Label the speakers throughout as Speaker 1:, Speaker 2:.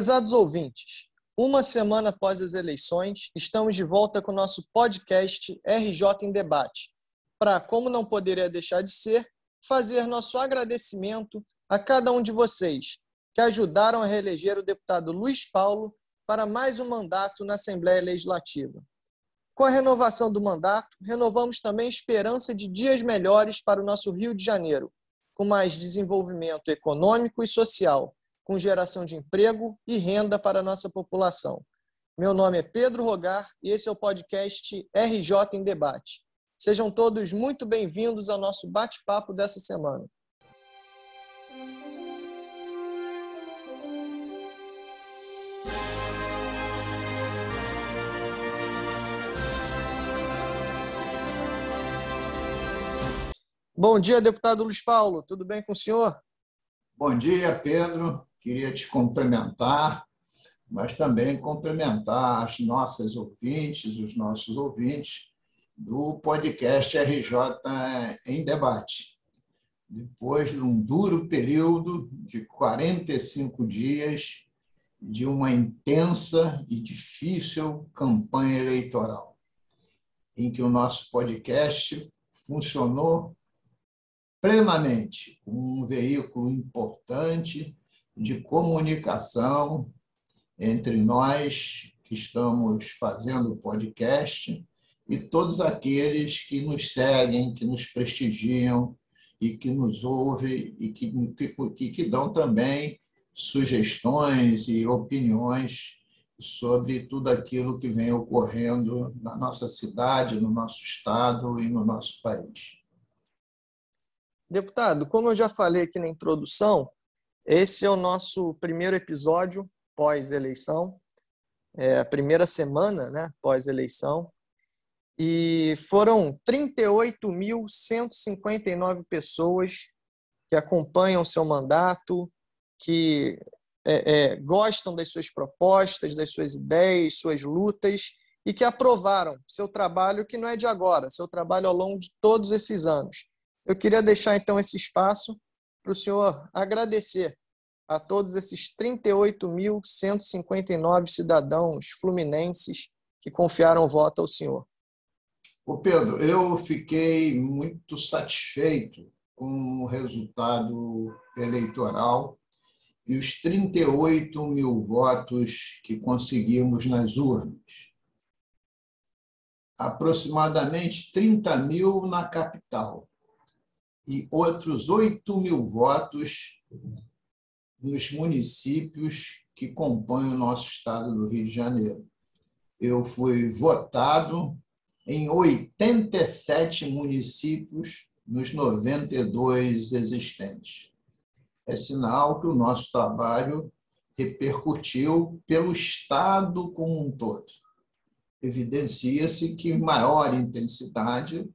Speaker 1: Prezados ouvintes, uma semana após as eleições, estamos de volta com o nosso podcast RJ em Debate, para, como não poderia deixar de ser, fazer nosso agradecimento a cada um de vocês que ajudaram a reeleger o deputado Luiz Paulo para mais um mandato na Assembleia Legislativa. Com a renovação do mandato, renovamos também a esperança de dias melhores para o nosso Rio de Janeiro, com mais desenvolvimento econômico e social com geração de emprego e renda para a nossa população. Meu nome é Pedro Rogar e esse é o podcast RJ em Debate. Sejam todos muito bem-vindos ao nosso bate-papo dessa semana. Bom dia, deputado Luiz Paulo. Tudo bem com o senhor?
Speaker 2: Bom dia, Pedro queria te cumprimentar, mas também cumprimentar as nossas ouvintes, os nossos ouvintes do podcast RJ em Debate. Depois de um duro período de 45 dias de uma intensa e difícil campanha eleitoral, em que o nosso podcast funcionou plenamente, um veículo importante de comunicação entre nós que estamos fazendo o podcast e todos aqueles que nos seguem, que nos prestigiam e que nos ouvem e que, que, que dão também sugestões e opiniões sobre tudo aquilo que vem ocorrendo na nossa cidade, no nosso estado e no nosso país.
Speaker 1: Deputado, como eu já falei aqui na introdução, esse é o nosso primeiro episódio pós-eleição, é a primeira semana né, pós-eleição, e foram 38.159 pessoas que acompanham seu mandato, que é, é, gostam das suas propostas, das suas ideias, suas lutas, e que aprovaram seu trabalho, que não é de agora, seu trabalho ao longo de todos esses anos. Eu queria deixar então esse espaço para o senhor agradecer a todos esses 38.159 cidadãos fluminenses que confiaram o voto ao senhor.
Speaker 2: Ô Pedro, eu fiquei muito satisfeito com o resultado eleitoral e os 38 mil votos que conseguimos nas urnas. Aproximadamente 30 mil na capital e outros 8 mil votos nos municípios que compõem o nosso estado do Rio de Janeiro. Eu fui votado em 87 municípios nos 92 existentes. É sinal que o nosso trabalho repercutiu pelo Estado como um todo. Evidencia-se que maior intensidade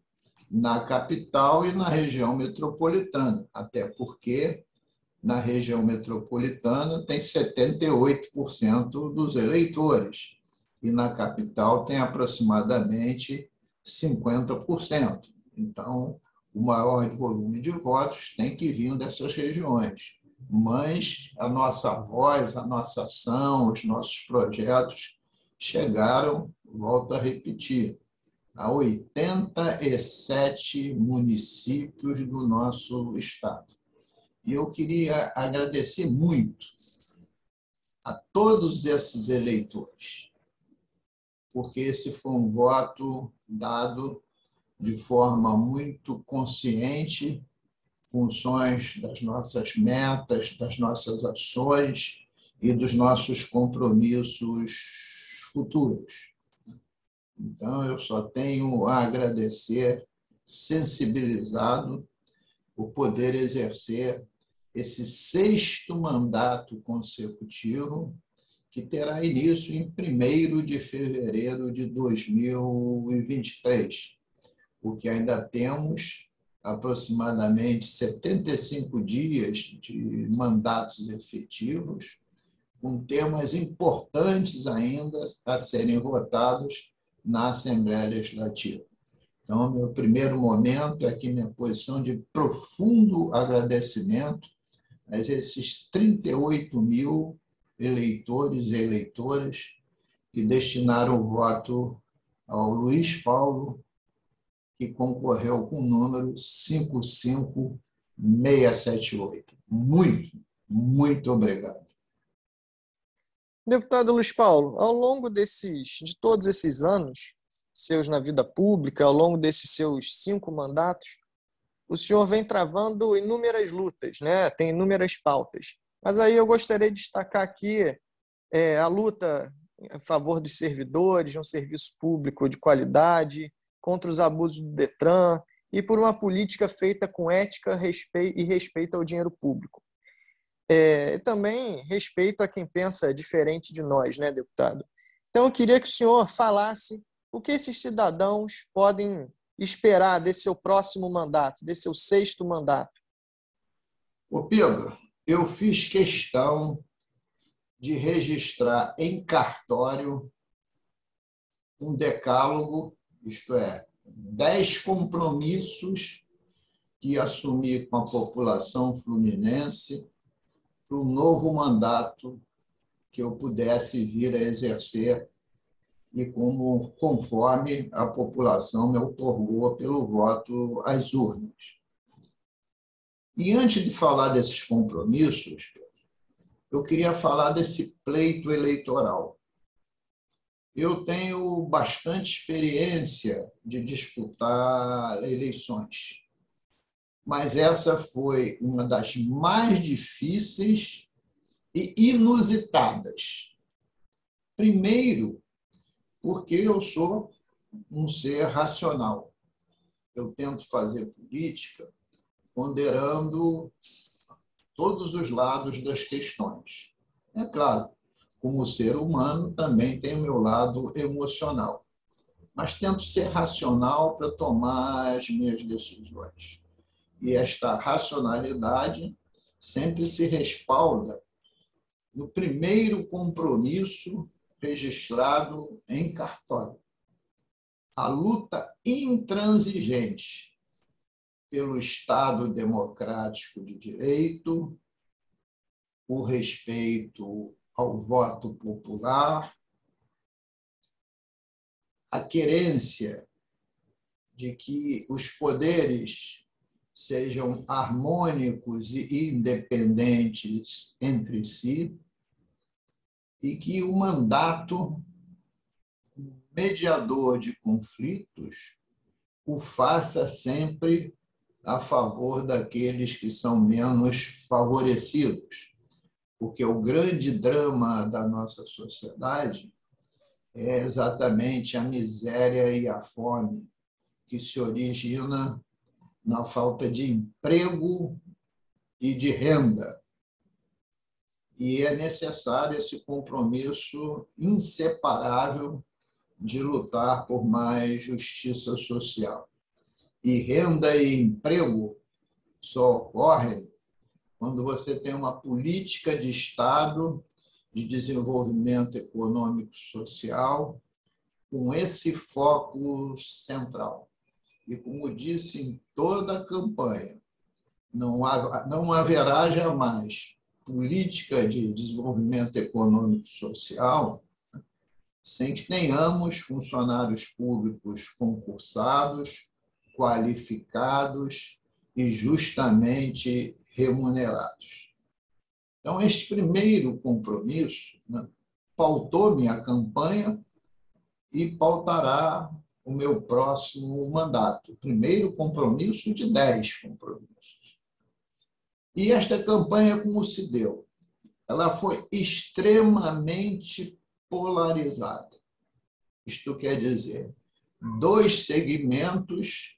Speaker 2: na capital e na região metropolitana, até porque na região metropolitana tem 78% dos eleitores e na capital tem aproximadamente 50%. Então, o maior volume de votos tem que vir dessas regiões. Mas a nossa voz, a nossa ação, os nossos projetos chegaram, volto a repetir, a 87 municípios do nosso estado. E eu queria agradecer muito a todos esses eleitores, porque esse foi um voto dado de forma muito consciente, funções das nossas metas, das nossas ações e dos nossos compromissos futuros. Então, eu só tenho a agradecer, sensibilizado, por poder exercer esse sexto mandato consecutivo, que terá início em 1 de fevereiro de 2023, porque ainda temos aproximadamente 75 dias de mandatos efetivos, com temas importantes ainda a serem votados na Assembleia Legislativa. Então, meu primeiro momento é aqui minha posição de profundo agradecimento mas esses 38 mil eleitores e eleitoras que destinaram o voto ao Luiz Paulo, que concorreu com o número 55678. Muito, muito obrigado.
Speaker 1: Deputado Luiz Paulo, ao longo desses, de todos esses anos seus na vida pública, ao longo desses seus cinco mandatos, o senhor vem travando inúmeras lutas, né? tem inúmeras pautas. Mas aí eu gostaria de destacar aqui é, a luta a favor dos servidores, de um serviço público de qualidade, contra os abusos do Detran e por uma política feita com ética respeito, e respeito ao dinheiro público. É, também respeito a quem pensa diferente de nós, né, deputado? Então, eu queria que o senhor falasse o que esses cidadãos podem esperar desse seu próximo mandato, desse seu sexto mandato.
Speaker 2: Ô Pedro, eu fiz questão de registrar em cartório um decálogo, isto é, dez compromissos que assumi com a população fluminense para o novo mandato que eu pudesse vir a exercer e como conforme a população me otorgou pelo voto às urnas. E antes de falar desses compromissos, eu queria falar desse pleito eleitoral. Eu tenho bastante experiência de disputar eleições mas essa foi uma das mais difíceis e inusitadas. Primeiro, porque eu sou um ser racional. Eu tento fazer política ponderando todos os lados das questões. É claro, como ser humano, também tem o meu lado emocional. Mas tento ser racional para tomar as minhas decisões e esta racionalidade sempre se respalda no primeiro compromisso registrado em cartório. A luta intransigente pelo Estado democrático de direito, o respeito ao voto popular, a querência de que os poderes sejam harmônicos e independentes entre si, e que o mandato mediador de conflitos o faça sempre a favor daqueles que são menos favorecidos. Porque o grande drama da nossa sociedade é exatamente a miséria e a fome que se origina na falta de emprego e de renda. E é necessário esse compromisso inseparável de lutar por mais justiça social. E renda e emprego só ocorrem quando você tem uma política de Estado de desenvolvimento econômico social com esse foco central. E como disse em toda a campanha, não, não haverá jamais política de desenvolvimento econômico social sem que tenhamos funcionários públicos concursados, qualificados e justamente remunerados. Então, este primeiro compromisso né, pautou minha campanha e pautará o meu próximo mandato. Primeiro compromisso de dez compromissos. E esta campanha, como se deu? Ela foi extremamente polarizada. Isto quer dizer, dois segmentos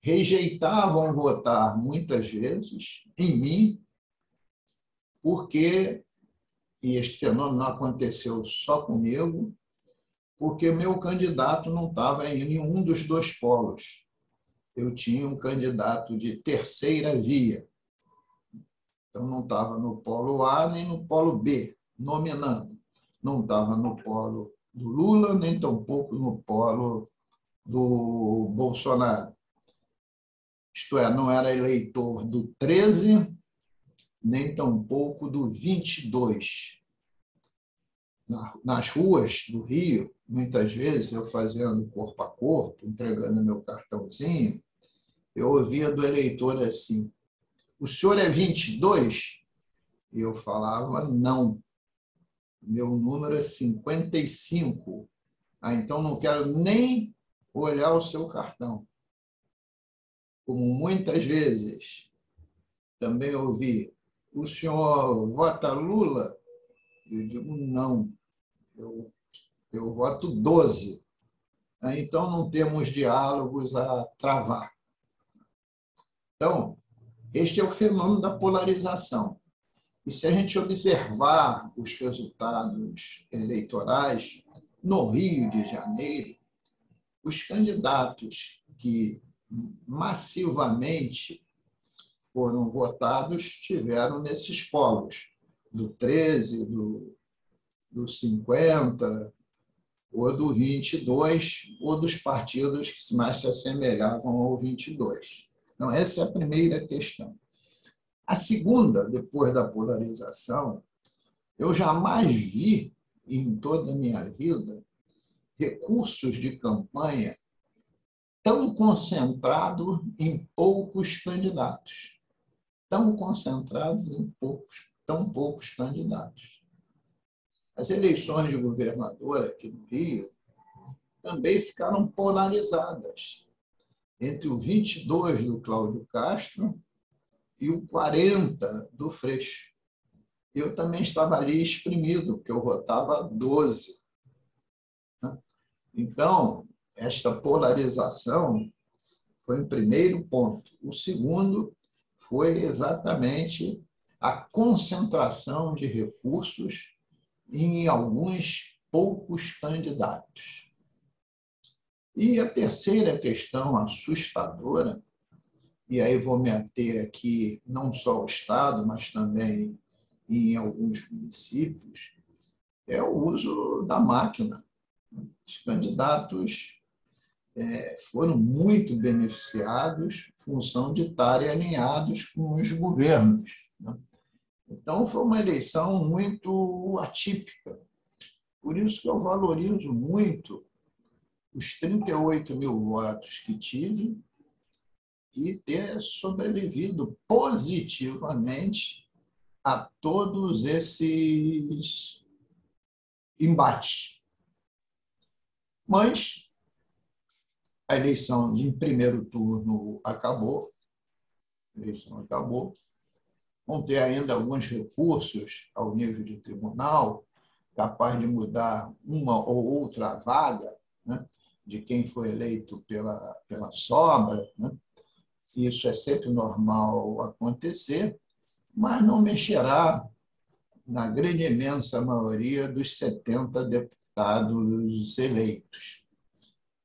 Speaker 2: rejeitavam votar muitas vezes em mim, porque, e este fenômeno não aconteceu só comigo, porque meu candidato não estava em nenhum dos dois polos. Eu tinha um candidato de terceira via. Então, não estava no polo A nem no polo B, nominando. Não estava no polo do Lula, nem tampouco no polo do Bolsonaro. Isto é, não era eleitor do 13 nem tampouco do 22. Nas ruas do Rio, muitas vezes, eu fazendo corpo a corpo, entregando meu cartãozinho, eu ouvia do eleitor assim: O senhor é 22? E eu falava: Não, meu número é 55. Ah, então não quero nem olhar o seu cartão. Como muitas vezes também ouvi, o senhor vota Lula? Eu digo, não, eu, eu voto 12. Ah, então não temos diálogos a travar. Então, este é o fenômeno da polarização. E se a gente observar os resultados eleitorais no Rio de Janeiro, os candidatos que massivamente foram votados tiveram nesses polos, do 13, do, do 50, ou do 22, ou dos partidos que mais se assemelhavam ao 22. Então, essa é a primeira questão. A segunda, depois da polarização, eu jamais vi em toda a minha vida recursos de campanha tão concentrados em poucos candidatos. Tão concentrados em poucos, tão poucos candidatos. As eleições de governador aqui no Rio também ficaram polarizadas entre o 22 do Cláudio Castro e o 40 do Freixo. Eu também estava ali exprimido, porque eu votava 12. Né? Então, esta polarização foi o primeiro ponto. O segundo foi exatamente a concentração de recursos em alguns poucos candidatos. E a terceira questão assustadora e aí vou me ater aqui não só ao Estado, mas também em alguns municípios, é o uso da máquina. Os candidatos é, foram muito beneficiados função de estarem alinhados com os governos. Né? Então, foi uma eleição muito atípica. Por isso que eu valorizo muito os 38 mil votos que tive, e ter sobrevivido positivamente a todos esses embates. Mas a eleição de primeiro turno acabou, a eleição acabou. Vão ter ainda alguns recursos ao nível de tribunal, capaz de mudar uma ou outra vaga né, de quem foi eleito pela, pela sobra. Né? isso é sempre normal acontecer, mas não mexerá na grande imensa maioria dos 70 deputados eleitos.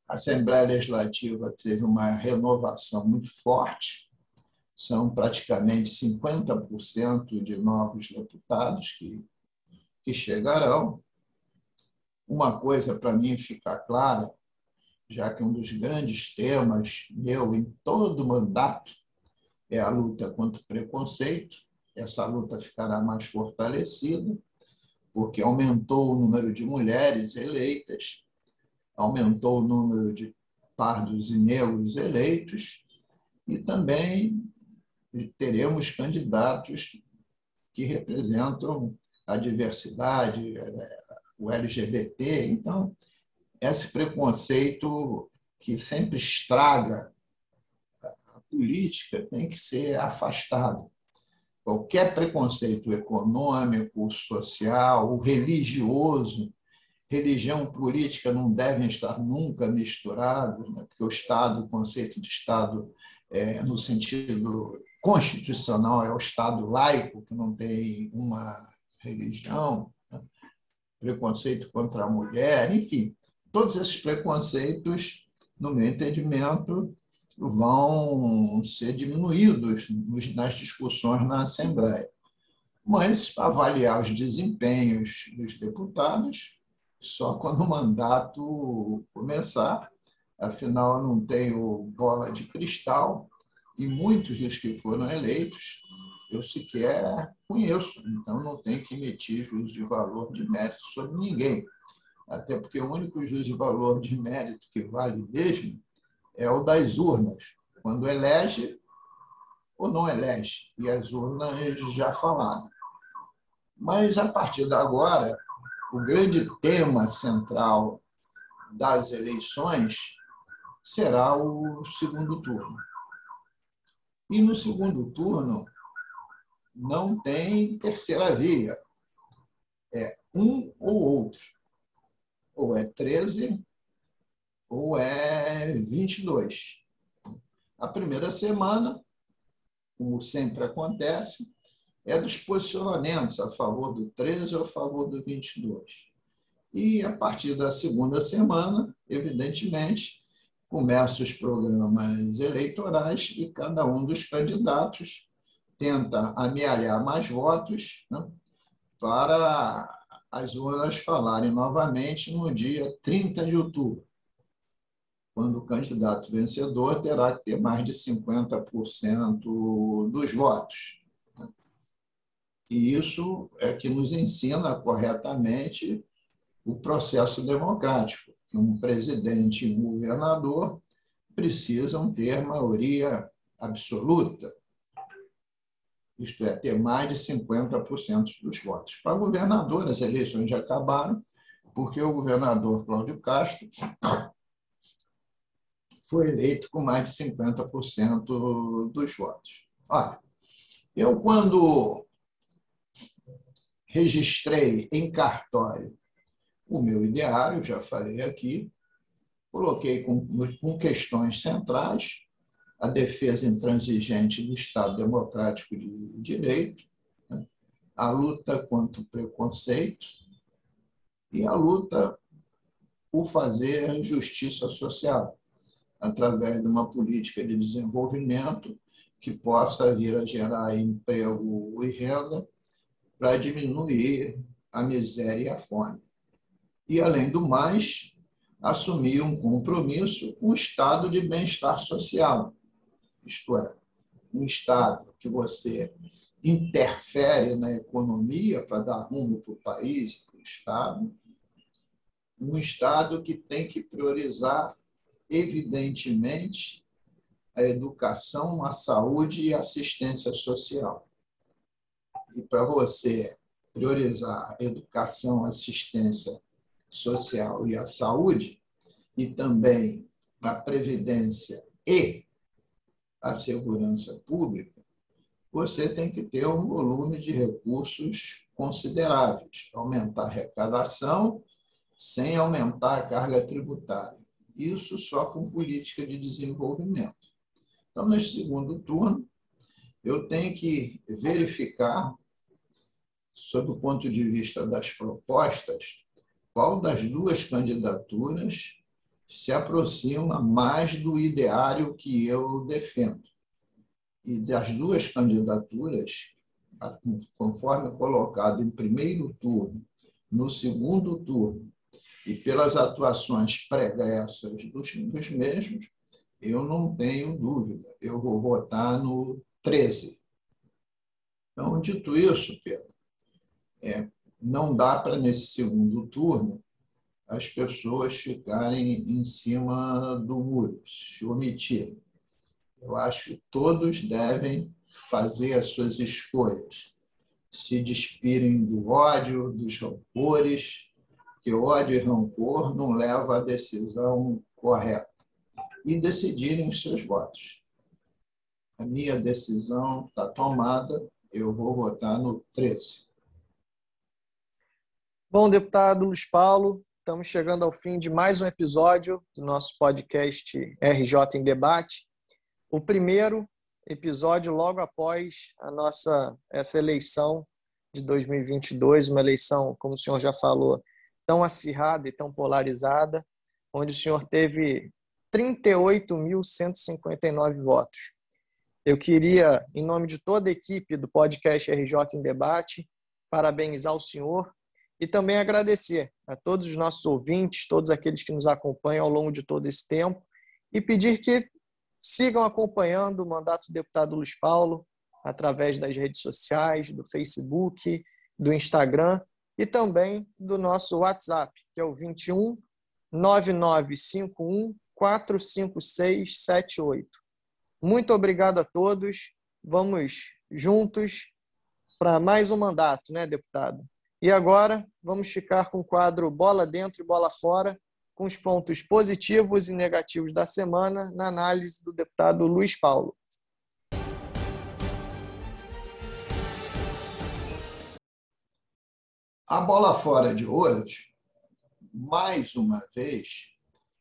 Speaker 2: A Assembleia Legislativa teve uma renovação muito forte, são praticamente 50% de novos deputados que, que chegarão. Uma coisa para mim ficar clara já que um dos grandes temas meu em todo o mandato é a luta contra o preconceito. Essa luta ficará mais fortalecida, porque aumentou o número de mulheres eleitas, aumentou o número de pardos e negros eleitos, e também teremos candidatos que representam a diversidade, o LGBT. Então, esse preconceito que sempre estraga a política tem que ser afastado. Qualquer preconceito econômico, social, religioso, religião e política não devem estar nunca misturados, né? porque o Estado, o conceito de Estado, é, no sentido constitucional, é o Estado laico, que não tem uma religião? Preconceito contra a mulher, enfim todos esses preconceitos, no meu entendimento, vão ser diminuídos nas discussões na Assembleia. Mas avaliar os desempenhos dos deputados só quando o mandato começar. Afinal, eu não tenho bola de cristal e muitos dos que foram eleitos eu sequer conheço, então não tenho que emitir juízo de valor de mérito sobre ninguém. Até porque o único juízo de valor de mérito que vale mesmo é o das urnas, quando elege ou não elege, e as urnas já falaram. Mas, a partir de agora, o grande tema central das eleições será o segundo turno. E no segundo turno não tem terceira via. É um ou outro. Ou é 13 ou é 22. A primeira semana, como sempre acontece, é dos posicionamentos a favor do 13 ou a favor do 22. E a partir da segunda semana, evidentemente, começam os programas eleitorais e cada um dos candidatos tenta amealhar mais votos né, para as urnas falarem novamente no dia 30 de outubro, quando o candidato vencedor terá que ter mais de 50% dos votos. E isso é que nos ensina corretamente o processo democrático. Um presidente e um governador precisam ter maioria absoluta, isto é, ter mais de 50% dos votos. Para governador, as eleições já acabaram, porque o governador Cláudio Castro foi eleito com mais de 50% dos votos. Olha, eu, quando registrei em cartório o meu ideário, já falei aqui, coloquei com, com questões centrais a defesa intransigente do Estado Democrático de Direito, né? a luta contra o preconceito e a luta por fazer justiça social através de uma política de desenvolvimento que possa vir a gerar emprego e renda para diminuir a miséria e a fome. E, além do mais, assumir um compromisso com o estado de bem-estar social, isto é, um estado que você interfere na economia para dar rumo para o país para o estado, um estado que tem que priorizar, evidentemente, a educação, a saúde e a assistência social. E para você priorizar a educação, assistência social e a saúde, e também a previdência e a segurança pública, você tem que ter um volume de recursos consideráveis, aumentar a arrecadação sem aumentar a carga tributária. Isso só com política de desenvolvimento. Então, nesse segundo turno, eu tenho que verificar sob o ponto de vista das propostas, qual das duas candidaturas se aproxima mais do ideário que eu defendo. E das duas candidaturas, conforme colocado em primeiro turno, no segundo turno, e pelas atuações pregressas dos, dos mesmos, eu não tenho dúvida, eu vou votar no 13. Então, dito isso, Pedro, é, não dá para, nesse segundo turno, as pessoas ficarem em cima do muro, se omitirem. Eu acho que todos devem fazer as suas escolhas, se despirem do ódio, dos rancores, que ódio e rancor não levam à decisão correta, e decidirem os seus votos. A minha decisão está tomada, eu vou votar no 13.
Speaker 1: Bom, deputado Luiz Paulo, estamos chegando ao fim de mais um episódio do nosso podcast RJ em Debate. O primeiro episódio logo após a nossa essa eleição de 2022, uma eleição, como o senhor já falou, tão acirrada e tão polarizada, onde o senhor teve 38.159 votos. Eu queria, em nome de toda a equipe do podcast RJ em Debate, parabenizar o senhor e também agradecer a todos os nossos ouvintes, todos aqueles que nos acompanham ao longo de todo esse tempo e pedir que sigam acompanhando o mandato do deputado Luiz Paulo, através das redes sociais, do Facebook, do Instagram e também do nosso WhatsApp, que é o 21 9951 45678. Muito obrigado a todos. Vamos juntos para mais um mandato, né, deputado? E agora vamos ficar com o quadro Bola Dentro e Bola Fora, com os pontos positivos e negativos da semana, na análise do deputado Luiz Paulo.
Speaker 2: A bola fora de hoje, mais uma vez,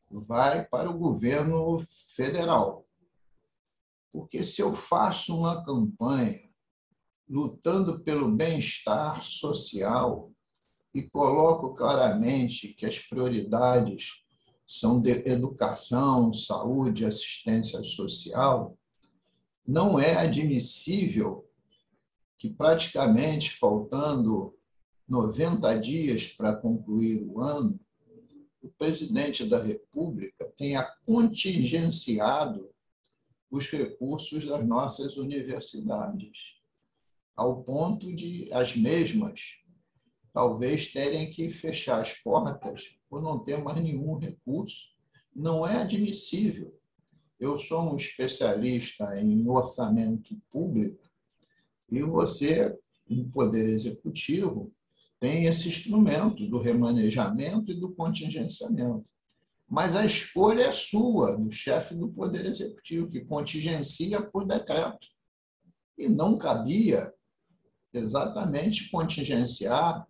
Speaker 2: vai para o governo federal. Porque se eu faço uma campanha lutando pelo bem-estar social e coloco claramente que as prioridades são de educação, saúde, assistência social, não é admissível que praticamente faltando 90 dias para concluir o ano, o presidente da República tenha contingenciado os recursos das nossas universidades, ao ponto de as mesmas talvez terem que fechar as portas por não ter mais nenhum recurso. Não é admissível. Eu sou um especialista em orçamento público e você, no Poder Executivo, tem esse instrumento do remanejamento e do contingenciamento. Mas a escolha é sua, do chefe do Poder Executivo, que contingencia por decreto. E não cabia exatamente contingenciar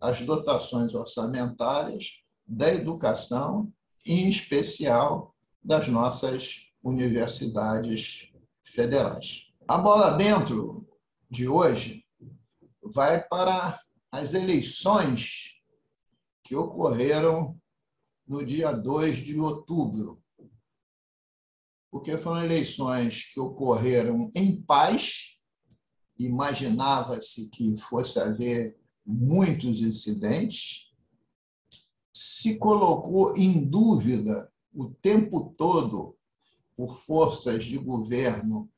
Speaker 2: as dotações orçamentárias da educação, em especial das nossas universidades federais. A bola dentro de hoje vai para as eleições que ocorreram no dia 2 de outubro, porque foram eleições que ocorreram em paz, imaginava-se que fosse haver muitos incidentes, se colocou em dúvida o tempo todo por forças de governo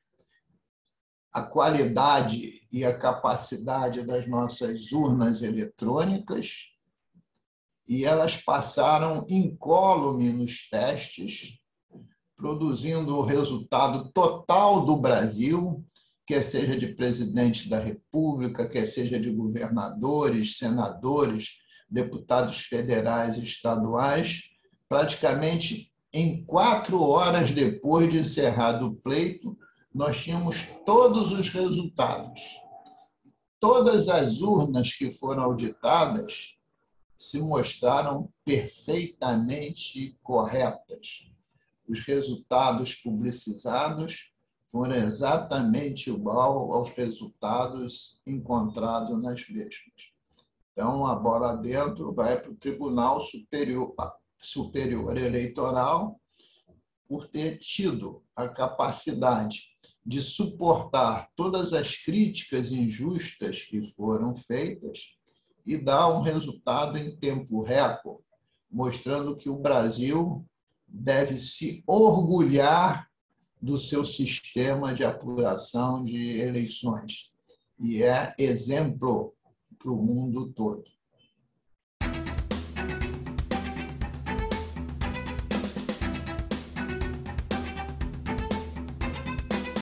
Speaker 2: a qualidade e a capacidade das nossas urnas eletrônicas e elas passaram incólume nos testes, produzindo o resultado total do Brasil, quer seja de presidente da República, quer seja de governadores, senadores, deputados federais e estaduais, praticamente em quatro horas depois de encerrado o pleito, nós tínhamos todos os resultados. Todas as urnas que foram auditadas se mostraram perfeitamente corretas. Os resultados publicizados foram exatamente igual aos resultados encontrados nas mesmas. Então, a bola dentro vai para o Tribunal Superior, Superior Eleitoral por ter tido a capacidade de suportar todas as críticas injustas que foram feitas e dar um resultado em tempo recorde, mostrando que o Brasil deve se orgulhar do seu sistema de apuração de eleições e é exemplo para o mundo todo.